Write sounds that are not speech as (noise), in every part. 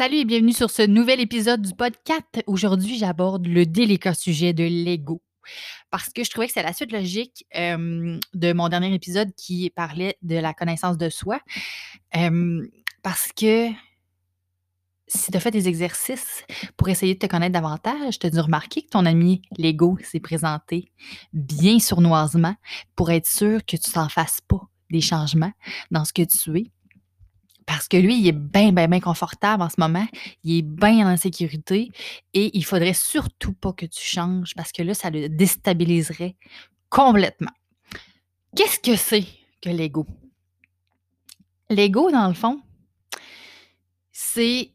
Salut et bienvenue sur ce nouvel épisode du podcast. Aujourd'hui, j'aborde le délicat sujet de l'ego. Parce que je trouvais que c'est la suite logique euh, de mon dernier épisode qui parlait de la connaissance de soi. Euh, parce que si tu as fait des exercices pour essayer de te connaître davantage, tu as dû remarquer que ton ami l'ego s'est présenté bien sournoisement pour être sûr que tu t'en fasses pas des changements dans ce que tu es. Parce que lui, il est bien, bien, bien confortable en ce moment. Il est bien en sécurité et il faudrait surtout pas que tu changes parce que là, ça le déstabiliserait complètement. Qu'est-ce que c'est que l'ego? L'ego, dans le fond, c'est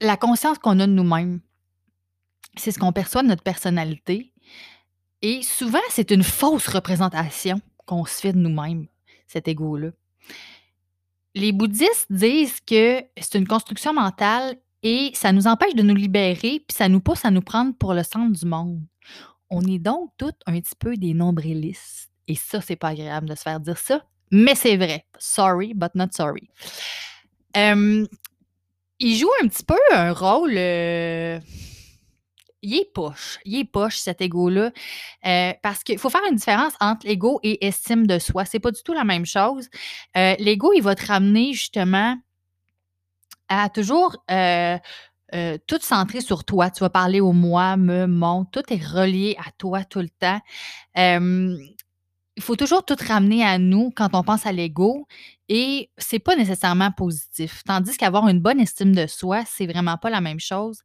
la conscience qu'on a de nous-mêmes. C'est ce qu'on perçoit de notre personnalité. Et souvent, c'est une fausse représentation qu'on se fait de nous-mêmes, cet ego-là. Les bouddhistes disent que c'est une construction mentale et ça nous empêche de nous libérer, puis ça nous pousse à nous prendre pour le centre du monde. On est donc toutes un petit peu des nombrilistes. Et ça, c'est pas agréable de se faire dire ça, mais c'est vrai. Sorry, but not sorry. il joue un petit peu un rôle. Euh, il est poche. Il est poche, cet ego-là. Euh, parce qu'il faut faire une différence entre l'ego et estime de soi. C'est pas du tout la même chose. Euh, l'ego, il va te ramener justement à toujours euh, tout centré sur toi. Tu vas parler au moi, me, mon. Tout est relié à toi tout le temps. Il faut toujours tout ramener à nous quand on pense à l'ego. Et c'est pas nécessairement positif. Tandis qu'avoir une bonne estime de soi, c'est vraiment pas la même chose.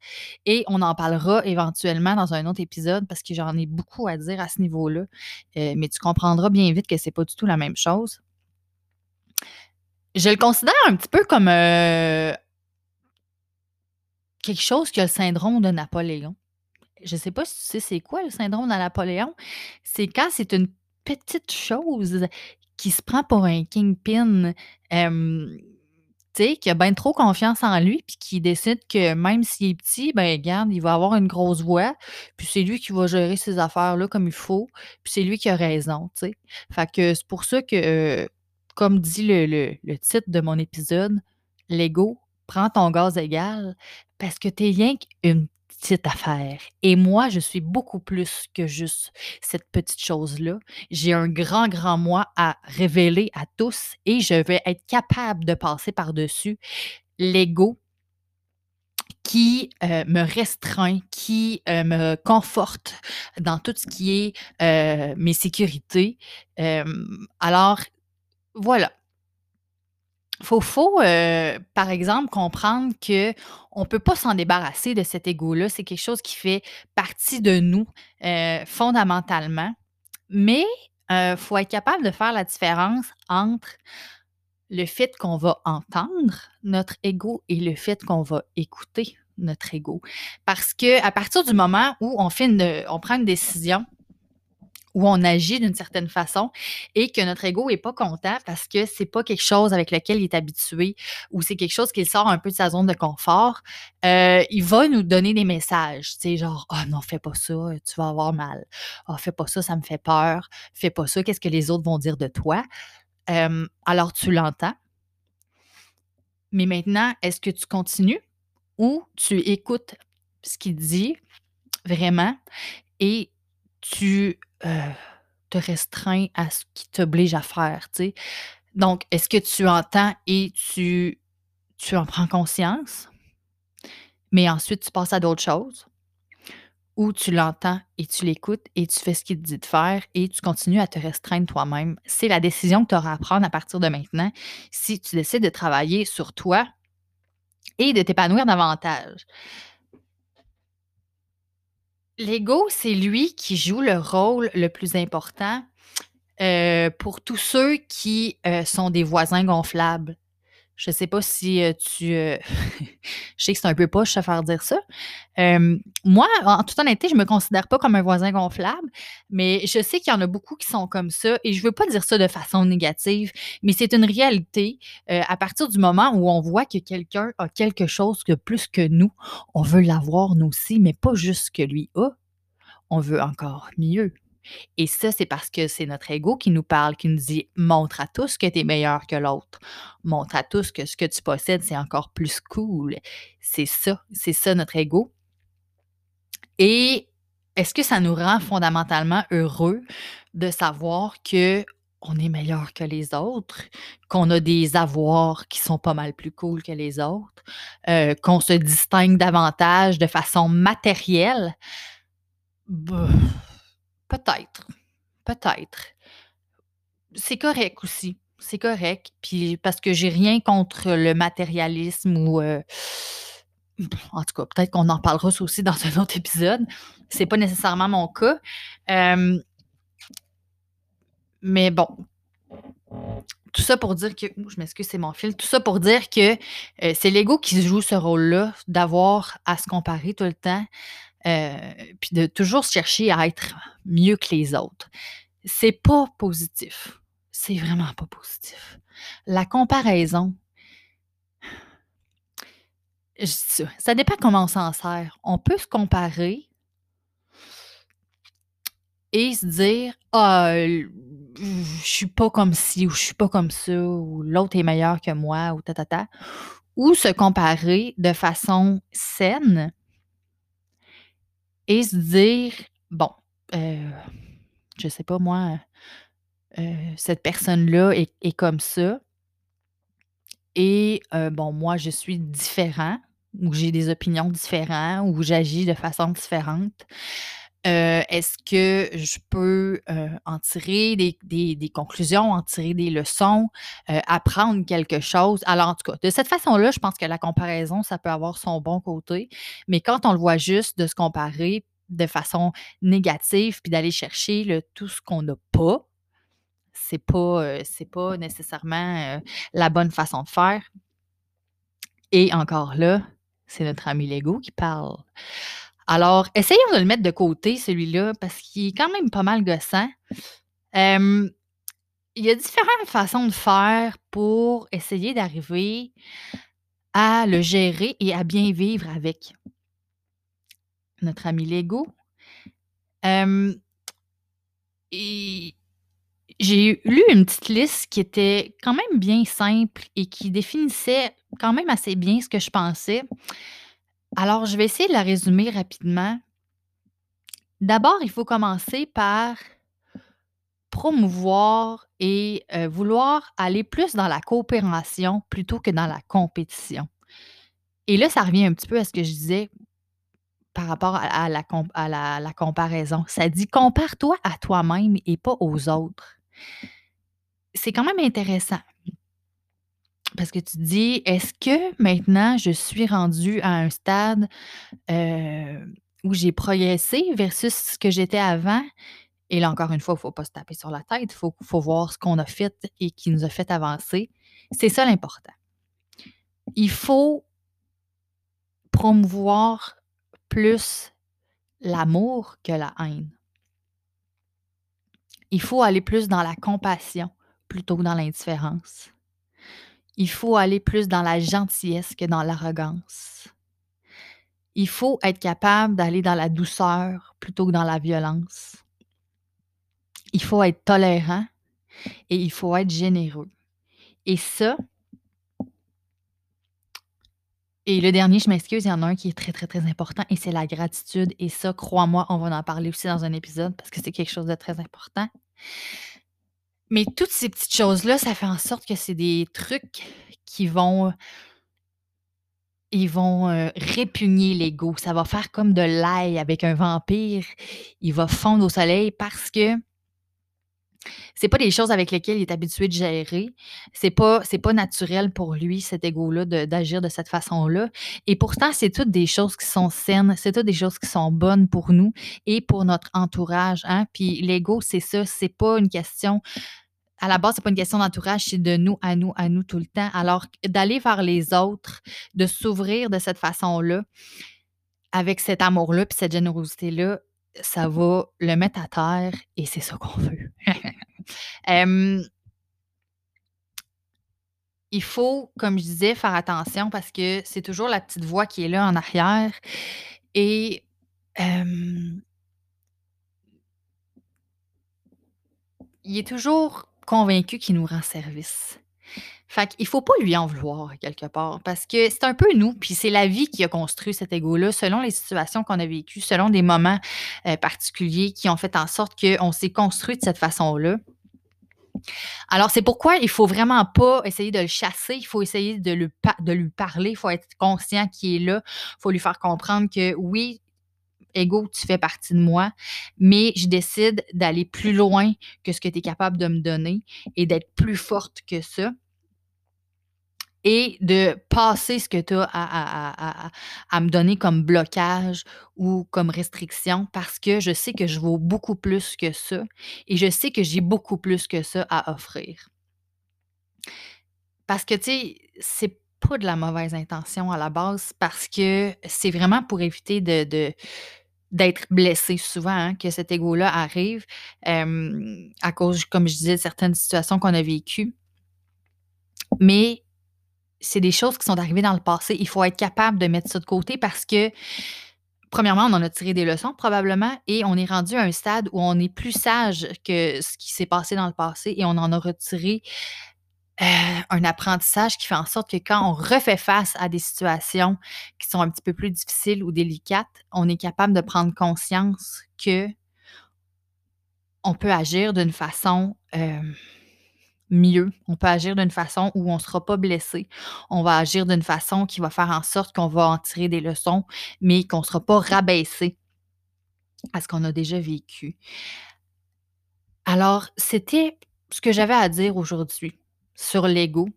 Et on en parlera éventuellement dans un autre épisode parce que j'en ai beaucoup à dire à ce niveau-là. Euh, mais tu comprendras bien vite que c'est pas du tout la même chose. Je le considère un petit peu comme euh, quelque chose qui a le syndrome de Napoléon. Je sais pas si tu sais c'est quoi le syndrome de Napoléon. C'est quand c'est une petite chose qui se prend pour un kingpin, tu sais, qui a bien trop confiance en lui, puis qui décide que même s'il est petit, ben regarde, il va avoir une grosse voix, puis c'est lui qui va gérer ses affaires-là comme il faut, puis c'est lui qui a raison, tu sais. Fait que c'est pour ça que, comme dit le, titre de mon épisode, l'ego prend ton gaz égal parce que t'es rien qu'une petite affaire. Et moi, je suis beaucoup plus que juste cette petite chose-là. J'ai un grand, grand moi à révéler à tous et je vais être capable de passer par-dessus l'ego qui euh, me restreint, qui euh, me conforte dans tout ce qui est euh, mes sécurités. alors, voilà, faut, faut euh, par exemple, comprendre que on peut pas s'en débarrasser de cet ego-là. C'est quelque chose qui fait partie de nous euh, fondamentalement. Mais il euh, faut être capable de faire la différence entre le fait qu'on va entendre notre ego et le fait qu'on va écouter notre ego. Parce que à partir du moment où on fait une, on prend une décision, où on agit d'une certaine façon et que notre ego est pas content parce que c'est pas quelque chose avec lequel il est habitué ou c'est quelque chose qui sort un peu de sa zone de confort, euh, il va nous donner des messages, tu sais, genre, oh non, fais pas ça, tu vas avoir mal. Oh, fais pas ça, ça me fait peur. Fais pas ça, qu'est-ce que les autres vont dire de toi? Alors, tu l'entends. Mais maintenant, est-ce que tu continues ou tu écoutes ce qu'il dit vraiment et tu te restreins à ce qui t'oblige à faire, tu sais. Donc, est-ce que tu entends et tu, tu en prends conscience, mais ensuite tu passes à d'autres choses? Ou tu l'entends et tu l'écoutes et tu fais ce qu'il te dit de faire et tu continues à te restreindre toi-même? C'est la décision que tu auras à prendre à partir de maintenant si tu décides de travailler sur toi et de t'épanouir davantage. L'ego, c'est lui qui joue le rôle le plus important pour tous ceux qui sont des voisins gonflables. Je ne sais pas si euh, tu. (laughs) je sais que c'est un peu poche à faire dire ça. moi, en toute honnêteté, je ne me considère pas comme un voisin gonflable, mais je sais qu'il y en a beaucoup qui sont comme ça. Et je ne veux pas dire ça de façon négative, mais c'est une réalité. à partir du moment où on voit que quelqu'un a quelque chose que plus que nous, on veut l'avoir nous aussi, mais pas juste ce que lui a. On veut encore mieux. Et ça, c'est parce que c'est notre ego qui nous parle, qui nous dit montre à tous que tu es meilleur que l'autre. Montre à tous que ce que tu possèdes, c'est encore plus cool. C'est ça, c'est ça notre ego. Et est-ce que ça nous rend fondamentalement heureux de savoir que on est meilleur que les autres, qu'on a des avoirs qui sont pas mal plus cool que les autres, euh, qu'on se distingue davantage de façon matérielle? Bah, peut-être. Peut-être. C'est correct aussi. C'est correct. Puis parce que j'ai rien contre le matérialisme ou. Euh, en tout cas, peut-être qu'on en parlera aussi dans (laughs) un autre épisode. C'est pas nécessairement mon cas. Mais bon, tout ça pour dire que, je m'excuse, c'est mon fil, tout ça pour dire que euh, c'est l'ego qui joue ce rôle-là, d'avoir à se comparer tout le temps, euh, puis de toujours chercher à être mieux que les autres. C'est pas positif. C'est vraiment pas positif. La comparaison, ça, ça dépend comment on s'en sert. On peut se comparer et se dire ah je suis pas comme ci ou je suis pas comme ça ou l'autre est meilleur que moi ou ta ta ta ou se comparer de façon saine et se dire bon euh, je sais pas moi euh, cette personne là est, est, comme ça et euh, bon moi je suis différent ou j'ai des opinions différentes ou j'agis de façon différente euh, est-ce que je peux en tirer des, conclusions, en tirer des leçons, apprendre quelque chose? Alors, en tout cas, de cette façon-là, je pense que la comparaison, ça peut avoir son bon côté. Mais quand on le voit juste de se comparer de façon négative, puis d'aller chercher le, tout ce qu'on n'a pas, c'est pas, pas nécessairement la bonne façon de faire. Et encore là, c'est notre ami Lego qui parle. Alors, essayons de le mettre de côté, celui-là, parce qu'il est quand même pas mal gossant. il y a différentes façons de faire pour essayer d'arriver à le gérer et à bien vivre avec notre ami Lego. j'ai lu une petite liste qui était quand même bien simple et qui définissait quand même assez bien ce que je pensais. Alors, je vais essayer de la résumer rapidement. D'abord, il faut commencer par promouvoir et euh, vouloir aller plus dans la coopération plutôt que dans la compétition. Et là, ça revient un petit peu à ce que je disais par rapport à, la, à la, comparaison. Ça dit compare-toi à toi-même et pas aux autres. C'est quand même intéressant. Parce que tu dis, est-ce que maintenant je suis rendue à un stade euh, où j'ai progressé versus ce que j'étais avant? Et là, encore une fois, il ne faut pas se taper sur la tête, il faut, faut, voir ce qu'on a fait et qui nous a fait avancer. C'est ça l'important. Il faut promouvoir plus l'amour que la haine. Il faut aller plus dans la compassion plutôt que dans l'indifférence. Il faut aller plus dans la gentillesse que dans l'arrogance. Il faut être capable d'aller dans la douceur plutôt que dans la violence. Il faut être tolérant et il faut être généreux. Et ça, et le dernier, je m'excuse, il y en a un qui est très, très, très important et c'est la gratitude. Et ça, crois-moi, on va en parler aussi dans un épisode parce que c'est quelque chose de très important. Mais toutes ces petites choses-là, ça fait en sorte que c'est des trucs qui vont ils vont euh, répugner l'ego. Ça va faire comme de l'ail avec un vampire. Il va fondre au soleil parce que c'est pas des choses avec lesquelles il est habitué de gérer. C'est pas c'est pas naturel pour lui cet ego-là d'agir de, cette façon-là. Et pourtant, c'est toutes des choses qui sont saines, c'est toutes des choses qui sont bonnes pour nous et pour notre entourage. Hein? Puis l'ego, c'est ça. C'est pas une question à la base, c'est pas une question d'entourage, c'est de nous à nous, à nous tout le temps. Alors, d'aller vers les autres, de s'ouvrir de cette façon-là, avec cet amour-là, puis cette générosité-là, ça va le mettre à terre et c'est ça qu'on veut. (laughs) il faut, comme je disais, faire attention parce que c'est toujours la petite voix qui est là en arrière. Et il est toujours convaincu qu'il nous rend service. Fait qu'il faut pas lui en vouloir quelque part parce que c'est un peu nous, puis c'est la vie qui a construit cet ego-là selon les situations qu'on a vécues, selon des moments euh, particuliers qui ont fait en sorte qu'on s'est construit de cette façon-là. Alors, c'est pourquoi il faut vraiment pas essayer de le chasser, il faut essayer de, de lui parler, il faut être conscient qu'il est là, il faut lui faire comprendre que oui, ego, tu fais partie de moi, mais je décide d'aller plus loin que ce que tu es capable de me donner et d'être plus forte que ça et de passer ce que tu as à, me donner comme blocage ou comme restriction parce que je sais que je vaux beaucoup plus que ça et je sais que j'ai beaucoup plus que ça à offrir. Parce que, tu sais, c'est pas de la mauvaise intention à la base parce que c'est vraiment pour éviter de, d'être blessé souvent, hein, que cet ego-là arrive à cause, comme je disais, de certaines situations qu'on a vécues. Mais c'est des choses qui sont arrivées dans le passé. Il faut être capable de mettre ça de côté parce que, premièrement, on en a tiré des leçons probablement et on est rendu à un stade où on est plus sage que ce qui s'est passé dans le passé et on en a retiré euh, un apprentissage qui fait en sorte que quand on refait face à des situations qui sont un petit peu plus difficiles ou délicates, on est capable de prendre conscience que on peut agir d'une façon euh, mieux. On peut agir d'une façon où on ne sera pas blessé. On va agir d'une façon qui va faire en sorte qu'on va en tirer des leçons, mais qu'on ne sera pas rabaissé à ce qu'on a déjà vécu. Alors, c'était ce que j'avais à dire aujourd'hui sur l'ego.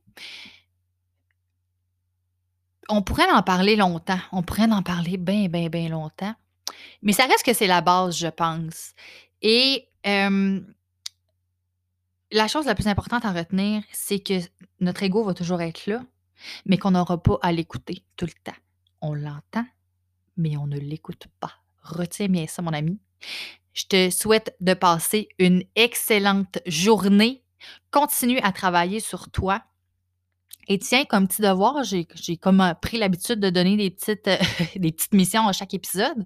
On pourrait en parler longtemps. On pourrait en parler bien, bien, bien longtemps. Mais ça reste que c'est la base, je pense. Et la chose la plus importante à retenir, c'est que notre ego va toujours être là, mais qu'on n'aura pas à l'écouter tout le temps. On l'entend, mais on ne l'écoute pas. Retiens bien ça, mon ami. Je te souhaite de passer une excellente journée. Continue à travailler sur toi. Et tiens, comme petit devoir, j'ai comme euh, pris l'habitude de donner des petites, euh, (laughs) des petites missions à chaque épisode.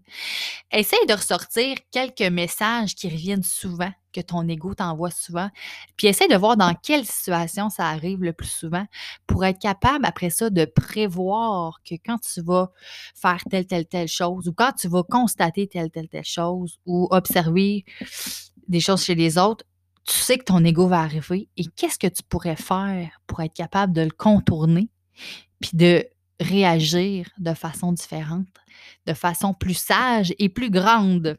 Essaye de ressortir quelques messages qui reviennent souvent, que ton ego t'envoie souvent, puis essaye de voir dans quelle situation ça arrive le plus souvent pour être capable après ça de prévoir que quand tu vas faire telle, telle, telle chose ou quand tu vas constater telle, telle, telle chose ou observer des choses chez les autres, tu sais que ton ego va arriver et qu'est-ce que tu pourrais faire pour être capable de le contourner puis de réagir de façon différente, de façon plus sage et plus grande?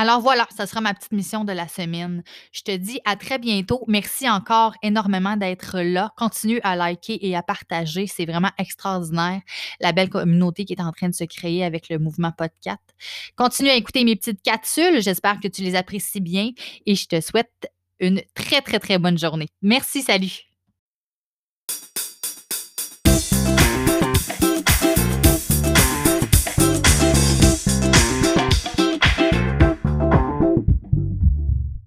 Alors voilà, ça sera ma petite mission de la semaine. Je te dis à très bientôt. Merci encore énormément d'être là. Continue à liker et à partager. C'est vraiment extraordinaire, la belle communauté qui est en train de se créer avec le mouvement podcast. Continue à écouter mes petites capsules. J'espère que tu les apprécies bien et je te souhaite une très, très, très bonne journée. Merci, salut.